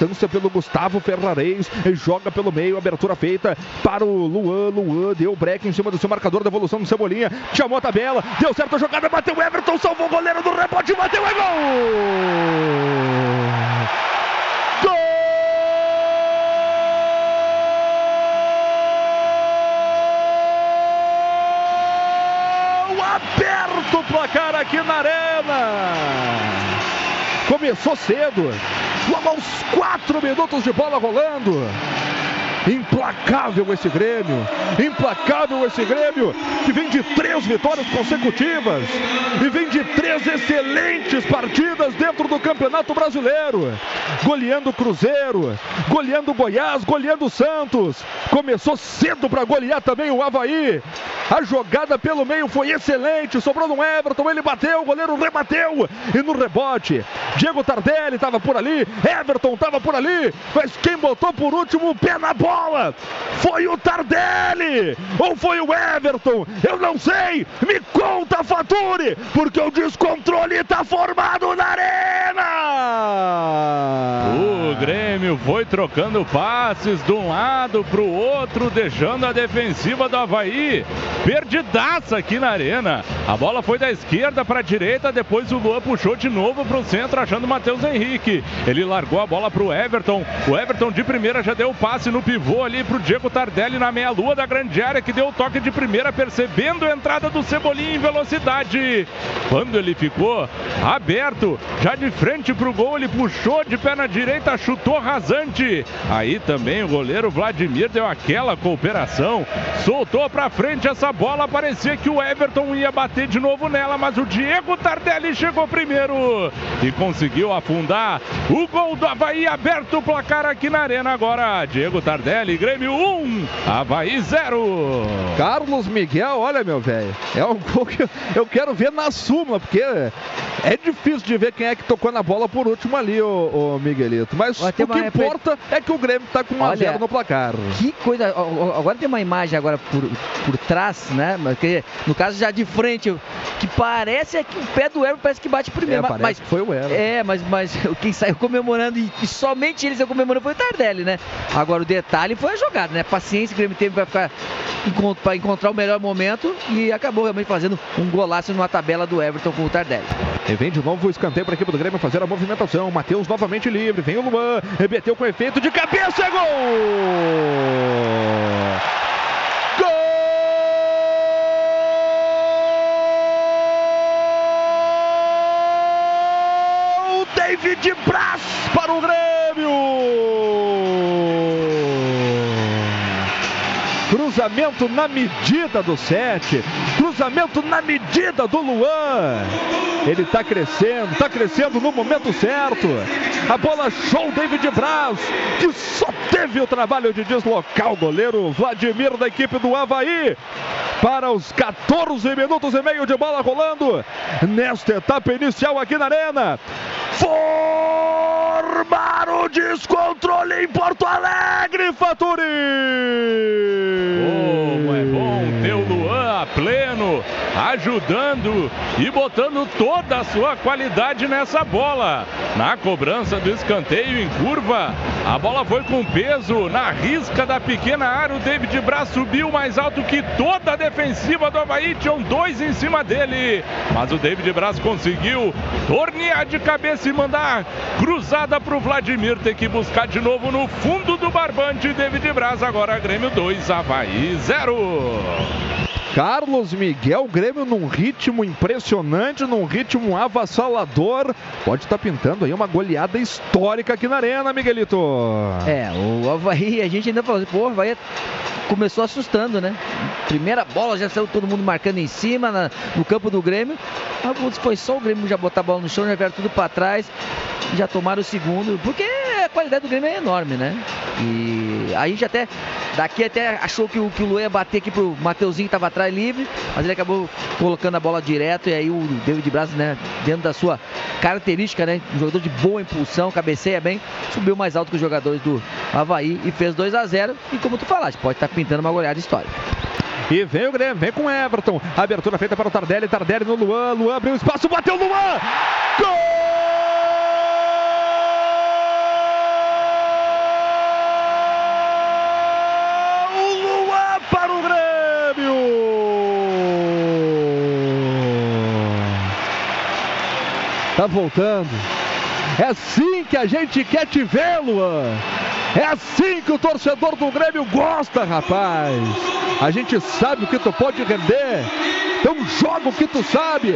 distância pelo Gustavo Ferrareis. Joga pelo meio, abertura feita para o Luan. Luan deu break em cima do seu marcador, devolução do Cebolinha. Chamou a tabela, deu certo a jogada, bateu o Everton, salvou o goleiro do rebote, bateu, é gol! aberto o placar aqui na Arena. Começou cedo, logo aos quatro minutos de bola rolando. Implacável esse Grêmio, implacável esse Grêmio, que vem de três vitórias consecutivas e vem de três excelentes partidas dentro do Campeonato Brasileiro. Goleando o Cruzeiro, goleando o Goiás, goleando o Santos. Começou cedo para golear também o Havaí. A jogada pelo meio foi excelente, sobrou no Everton, ele bateu, o goleiro rebateu e no rebote, Diego Tardelli estava por ali, Everton estava por ali, mas quem botou por último o pé na bola foi o Tardelli ou foi o Everton, eu não sei, me conta Faturi, porque o descontrole está formado na arena. O Grêmio foi trocando passes de um lado para o outro, deixando a defensiva do Havaí perdidaça aqui na arena. A bola foi da esquerda para a direita, depois o Luan puxou de novo para o centro, achando o Matheus Henrique. Ele largou a bola para o Everton. O Everton de primeira já deu o passe no pivô ali para o Diego Tardelli na meia-lua da grande área, que deu o toque de primeira, percebendo a entrada do Cebolinha em velocidade. Quando ele ficou aberto, já de frente para o gol, ele puxou de perna direita, chutou rasante. Aí também o goleiro Vladimir deu aquela cooperação, soltou para frente essa bola parecia que o Everton ia bater de novo nela, mas o Diego Tardelli chegou primeiro e conseguiu afundar o gol do Havaí aberto o placar aqui na arena agora. Diego Tardelli, Grêmio 1, Havaí 0. Carlos Miguel, olha meu velho, é um gol que eu quero ver na súmula, porque é difícil de ver quem é que tocou na bola por último ali, o, o Miguelito. Mas o que importa é que o Grêmio está com 1 a 0 no placar. Que coisa, agora tem uma imagem agora por, por trás né? Porque, no caso, já de frente, que parece é que o pé do Everton parece que bate primeiro. É, mas foi o Everton. É, mas, mas quem saiu comemorando e, e somente ele saiu comemorando foi o Tardelli, né? Agora o detalhe foi a jogada, né? Paciência, o Grêmio teve para ficar para encontrar o melhor momento e acabou realmente fazendo um golaço numa tabela do Everton com o Tardelli. E vem de novo o escanteio para a equipe do Grêmio fazer a movimentação. Matheus novamente livre, vem o Luan, rebateu com efeito de cabeça, gol! David Braz para o Grêmio. Cruzamento na medida do 7. Cruzamento na medida do Luan. Ele está crescendo, está crescendo no momento certo. A bola show David Braz, que só teve o trabalho de deslocar o goleiro Vladimir da equipe do Havaí. Para os 14 minutos e meio de bola rolando nesta etapa inicial aqui na Arena formar o descontrole em Porto Alegre, Faturi! Como é bom ter o Luan pleno, ajudando e botando toda a sua qualidade nessa bola. Na cobrança do escanteio em curva, a bola foi com peso na risca da pequena área. O David Braz subiu mais alto que toda a defensiva do Havaí. Tinham dois em cima dele. Mas o David Braz conseguiu tornear de cabeça e mandar cruzada para o Vladimir. Tem que buscar de novo no fundo do barbante. David Braz agora Grêmio 2, Havaí 0. Carlos Miguel, Grêmio num ritmo impressionante, num ritmo avassalador. Pode estar tá pintando aí uma goleada histórica aqui na Arena, Miguelito. É, o Havaí, a gente ainda falou assim, pô, o Havaí começou assustando, né? Primeira bola, já saiu todo mundo marcando em cima na, no campo do Grêmio. Alguns foi só o Grêmio já botar a bola no chão, já vieram tudo para trás, já tomaram o segundo, porque a qualidade do Grêmio é enorme, né? E a gente até, daqui até achou que o, que o Luê ia bater aqui pro Mateuzinho que tava atrás livre, mas ele acabou colocando a bola direto e aí o David Braz, né, dentro da sua característica, né, um jogador de boa impulsão, cabeceia bem, subiu mais alto que os jogadores do Havaí e fez 2 a 0 e como tu falaste, pode estar tá pintando uma goleada histórica. E vem o Grêmio, vem com o Everton. Abertura feita para o Tardelli, Tardelli no Luan, Luan abriu espaço, bateu Luan! Gol! Tá voltando. É assim que a gente quer te ver, Luan. É assim que o torcedor do Grêmio gosta, rapaz. A gente sabe o que tu pode render. Então joga o que tu sabe.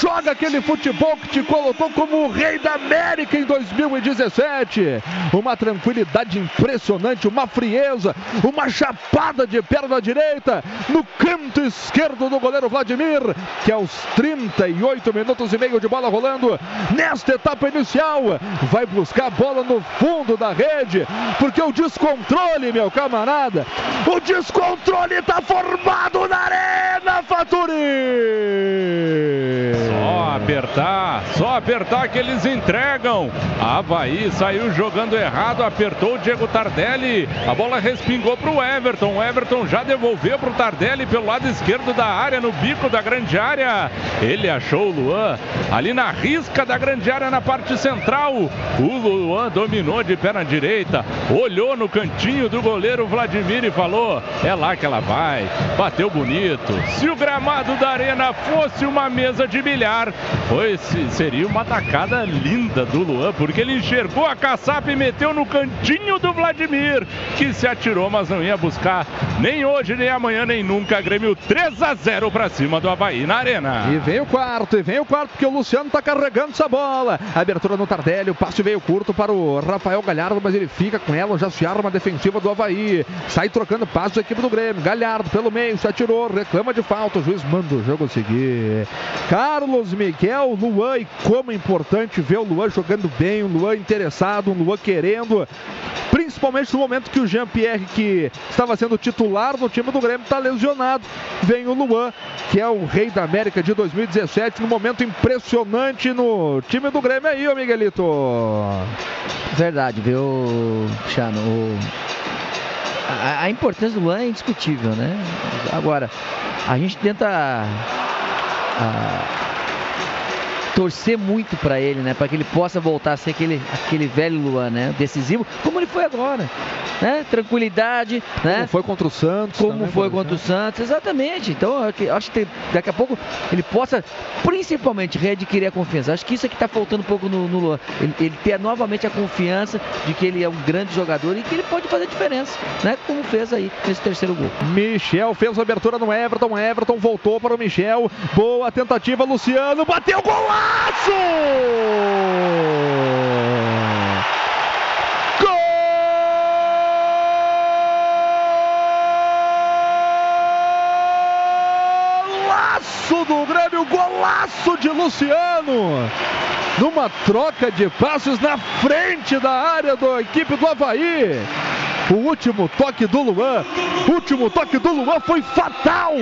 Joga aquele futebol que te colocou como o rei da América em 2017. Uma tranquilidade impressionante, uma frieza, uma chapada de perna direita no canto esquerdo do goleiro Vladimir, que aos 38 minutos e meio de bola rolando nesta etapa inicial vai buscar a bola no fundo da rede, porque o descontrole, meu camarada, o descontrole está formado na Arena Faturi. Só apertar, só apertar que eles entregam. Havaí saiu jogando errado, apertou o Diego Tardelli. A bola respingou para o Everton. O Everton já devolveu para o Tardelli pelo lado esquerdo da área, no bico da grande área. Ele achou o Luan ali na risca da grande área na parte central. O Luan dominou de perna direita, olhou no cantinho do goleiro Vladimir e falou: é lá que ela vai. Bateu bonito. Se o gramado da arena fosse uma mesa de bilhar, foi, seria uma tacada linda do Luan, porque ele enxergou a caçapa e meteu no cantinho do Vladimir, que se atirou, mas não ia buscar nem hoje, nem amanhã, nem nunca. Grêmio 3 a 0 para cima do Havaí na arena. E vem o quarto, e vem o quarto, porque o Luciano tá carregando essa bola. Abertura no Tardelli, o passe veio curto para o Rafael Galhardo, mas ele fica com ela, já se arma defensiva do Havaí. Sai trocando passo a equipe do Grêmio. Galhardo pelo meio, se atirou, reclama de falta. O juiz manda o jogo seguir. Carlos Miguel, Luan, e como é importante ver o Luan jogando bem, o Luan interessado, o Luan querendo. Principalmente no momento que o Jean-Pierre, que estava sendo titular no time do Grêmio, está lesionado. Vem o Luan, que é o rei da América de 2017, num momento impressionante no time do Grêmio aí, ô Miguelito. Verdade, viu, Chano? A, a, importância do Luan é indiscutível, né? Agora, a gente tenta torcer muito para ele, né? Para que ele possa voltar a ser aquele, aquele velho Luan, né? Decisivo, como ele foi agora né? Tranquilidade, né? Como foi contra o Santos. Como foi contra o Santos, exatamente. Então, acho que daqui a pouco ele possa, principalmente, readquirir a confiança. Acho que isso é que está faltando um pouco no, no ele, ele, ter novamente a confiança de que ele é um grande jogador e que ele pode fazer diferença, né? Como fez aí nesse terceiro gol. Michel fez a abertura no Everton, Everton voltou para o Michel. Boa tentativa, Luciano, bateu golaço! Golaço do Grêmio, golaço de Luciano. Numa troca de passes na frente da área da equipe do Havaí. O último toque do Luan, último toque do Luan foi fatal,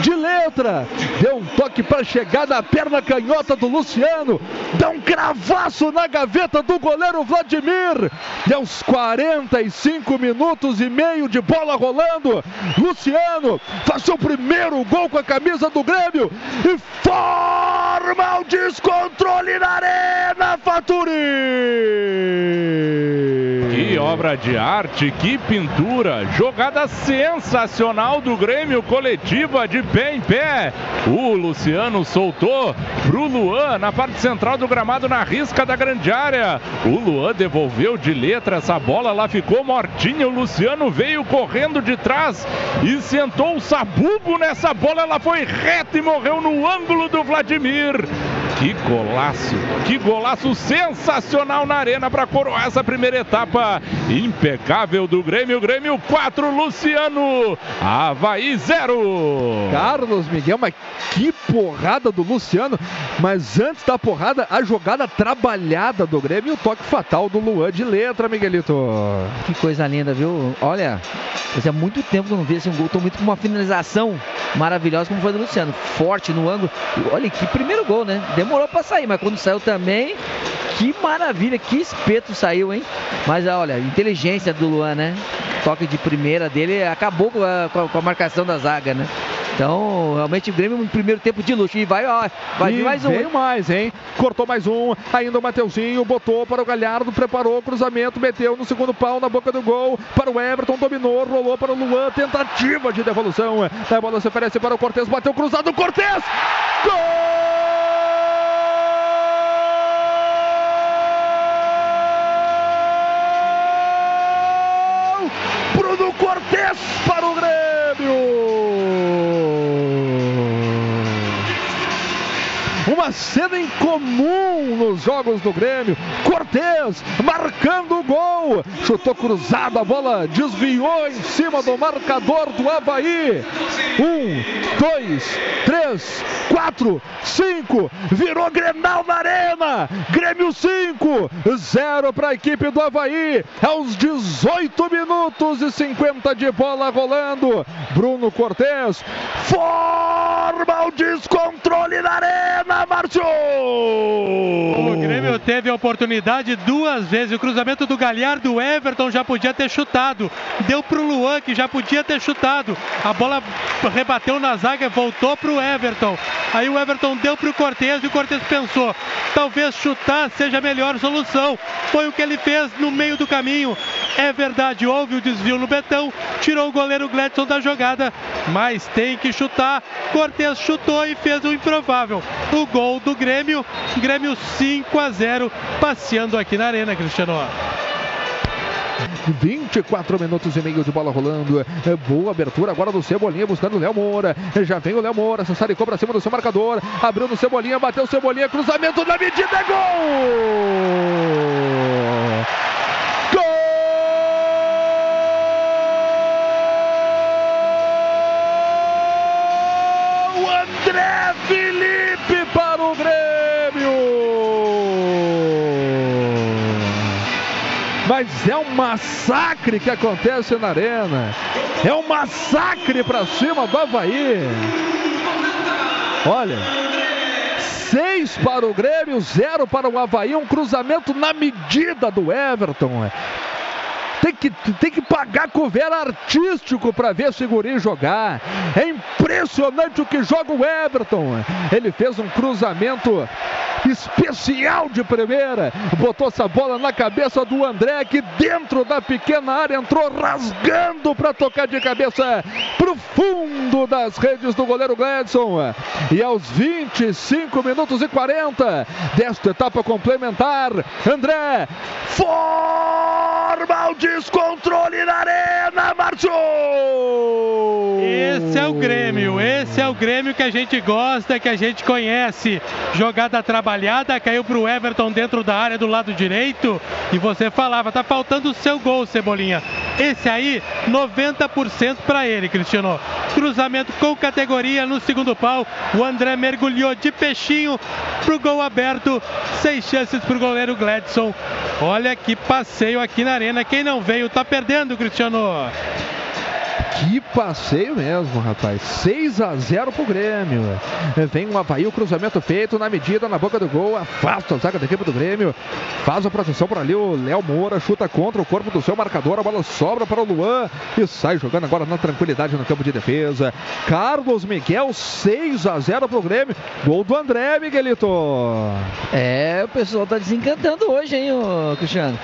de letra. Deu um toque para chegar na perna canhota do Luciano, dá um cravaço na gaveta do goleiro Vladimir. E aos 45 minutos e meio de bola rolando, Luciano faz seu primeiro gol com a camisa do Grêmio e forma o descontrole na arena, Faturi. Que obra de arte, que pintura! Jogada sensacional do Grêmio coletiva de pé em pé. O Luciano soltou pro Luan na parte central do gramado na risca da grande área. O Luan devolveu de letra essa bola, lá ficou mortinha. O Luciano veio correndo de trás e sentou o sabugo nessa bola. Ela foi reta e morreu no ângulo do Vladimir. Que golaço, que golaço sensacional na arena para coroar essa primeira etapa impecável do Grêmio. Grêmio 4, Luciano, Havaí 0. Carlos Miguel, mas que porrada do Luciano. Mas antes da porrada, a jogada trabalhada do Grêmio e o toque fatal do Luan de letra, Miguelito. Que coisa linda, viu? Olha, fazia muito tempo que eu não vi esse um gol tão muito com uma finalização maravilhosa como foi do Luciano. Forte no ângulo. Olha que primeiro gol, né? Demorou para sair, mas quando saiu também, que maravilha, que espeto saiu, hein? Mas olha, inteligência do Luan, né? Toque de primeira dele acabou com a, com a marcação da zaga, né? Então, realmente o Grêmio no primeiro tempo de luxo. E vai, ó, vai e vir mais um. Veio mais, hein? Cortou mais um. Ainda o Mateuzinho botou para o Galhardo, preparou o cruzamento, meteu no segundo pau na boca do gol. Para o Everton, dominou, rolou para o Luan. Tentativa de devolução. A bola se oferece para o Cortez, bateu cruzado. Cortez! Gol! Cena incomum nos jogos do Grêmio. Cortez marcando o gol. Chutou cruzado, a bola desviou em cima do marcador do Havaí. Um, dois, três, quatro, cinco. Virou Grenal na arena. Grêmio 5, 0 para a equipe do Havaí. Aos 18 minutos e 50 de bola rolando. Bruno Cortez forma o descontrole na arena. Márcio! O teve a oportunidade duas vezes. O cruzamento do Galhardo, o Everton já podia ter chutado. Deu pro Luan, que já podia ter chutado. A bola rebateu na zaga, voltou pro Everton. Aí o Everton deu pro Cortez e o Cortez pensou: talvez chutar seja a melhor solução. Foi o que ele fez no meio do caminho. É verdade, houve o desvio no Betão, tirou o goleiro Gladson da jogada, mas tem que chutar. Cortez chutou e fez o improvável. O gol do Grêmio, Grêmio 5 a 0, passeando aqui na Arena, Cristiano. 24 minutos e meio de bola rolando. É boa abertura agora do Cebolinha buscando o Léo Moura. Já vem o Léo Moura. Sassaricou para cima do seu marcador. Abriu no Cebolinha, bateu o Cebolinha. Cruzamento na medida. É gol! Gol! André Felipe massacre que acontece na arena. É um massacre para cima do Havaí. Olha, seis para o Grêmio, zero para o Havaí. Um cruzamento na medida do Everton. Tem que, tem que pagar cover artístico para ver esse guri jogar. É impressionante o que joga o Everton. Ele fez um cruzamento especial de primeira. Botou essa bola na cabeça do André, que dentro da pequena área entrou rasgando para tocar de cabeça pro fundo das redes do goleiro Gladson. E aos 25 minutos e 40 desta etapa complementar, André forma o descontrole na arena, Márcio! Esse é o Grêmio, esse é o Grêmio que a gente gosta, que a gente conhece. Jogada trabalhada, caiu pro Everton dentro da área do lado direito. E você falava, tá faltando o seu gol, Cebolinha. Esse aí, 90% para ele, Cristiano. Cruzamento com categoria no segundo pau. O André mergulhou de peixinho pro gol aberto. Seis chances pro goleiro Gladson. Olha que passeio aqui na arena. Quem não veio tá perdendo, Cristiano. Que passeio mesmo, rapaz. 6 a 0 pro Grêmio. Vem um Havaí, o cruzamento feito na medida, na boca do gol. Afasta a zaga da equipe do Grêmio. Faz a proteção por ali. O Léo Moura chuta contra o corpo do seu marcador. A bola sobra para o Luan e sai jogando agora na tranquilidade no campo de defesa. Carlos Miguel, 6 a 0 pro Grêmio. Gol do André, Miguelito. É, o pessoal tá desencantando hoje, hein, ô Cristiano?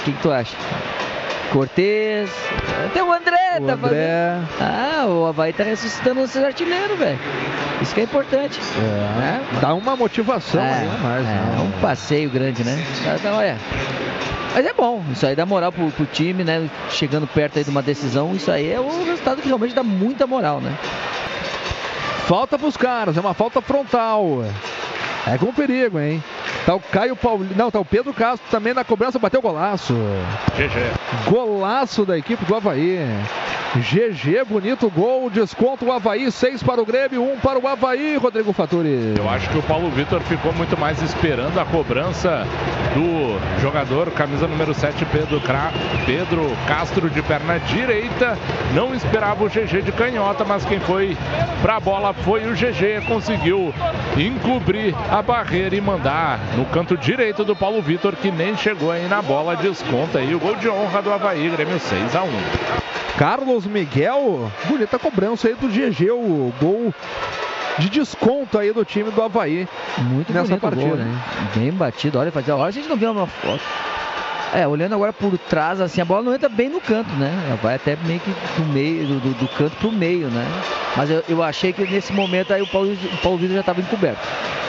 O que, que tu acha? Cortez. Tem o André, O tá André. fazendo. Ah, o Havaí tá ressuscitando esses artilheiros, velho. Isso que é importante. É, dá uma motivação É, aí mais. é, né? um passeio grande, né? Então, olha. Mas é bom, isso aí dá moral pro, pro time, né? Chegando perto aí de uma decisão, isso aí é o resultado que realmente dá muita moral, né? Falta pros caras, é uma falta frontal. É com perigo, hein? Tá o Caio Paulino. Não, tá o Pedro Castro também na cobrança, bateu golaço. GG. Golaço da equipe do Havaí. GG, bonito gol, desconto o Havaí, 6 para o Grêmio, 1 para o Havaí, Rodrigo Faturi. Eu acho que o Paulo Vitor ficou muito mais esperando a cobrança do jogador, camisa número 7, Pedro, Cra... Pedro Castro, de perna direita. Não esperava o GG de canhota, mas quem foi para a bola foi o GG. Conseguiu encobrir a barreira e mandar no canto direito do Paulo Vitor, que nem chegou aí na bola. Desconta aí o gol de honra do Havaí, Grêmio 6 a 1 Carlos Miguel, bonita cobrança aí do GG, o gol de desconto aí do time do Havaí. Muito Nessa partida. gol, né? Bem batido, olha, fazia hora a gente não viu uma foto. É, olhando agora por trás, assim, a bola não entra bem no canto, né? Ela vai até meio que do meio, do- do canto pro meio, né? Mas eu, eu achei que nesse momento aí o Paulo, o Paulo Vitor já estava encoberto.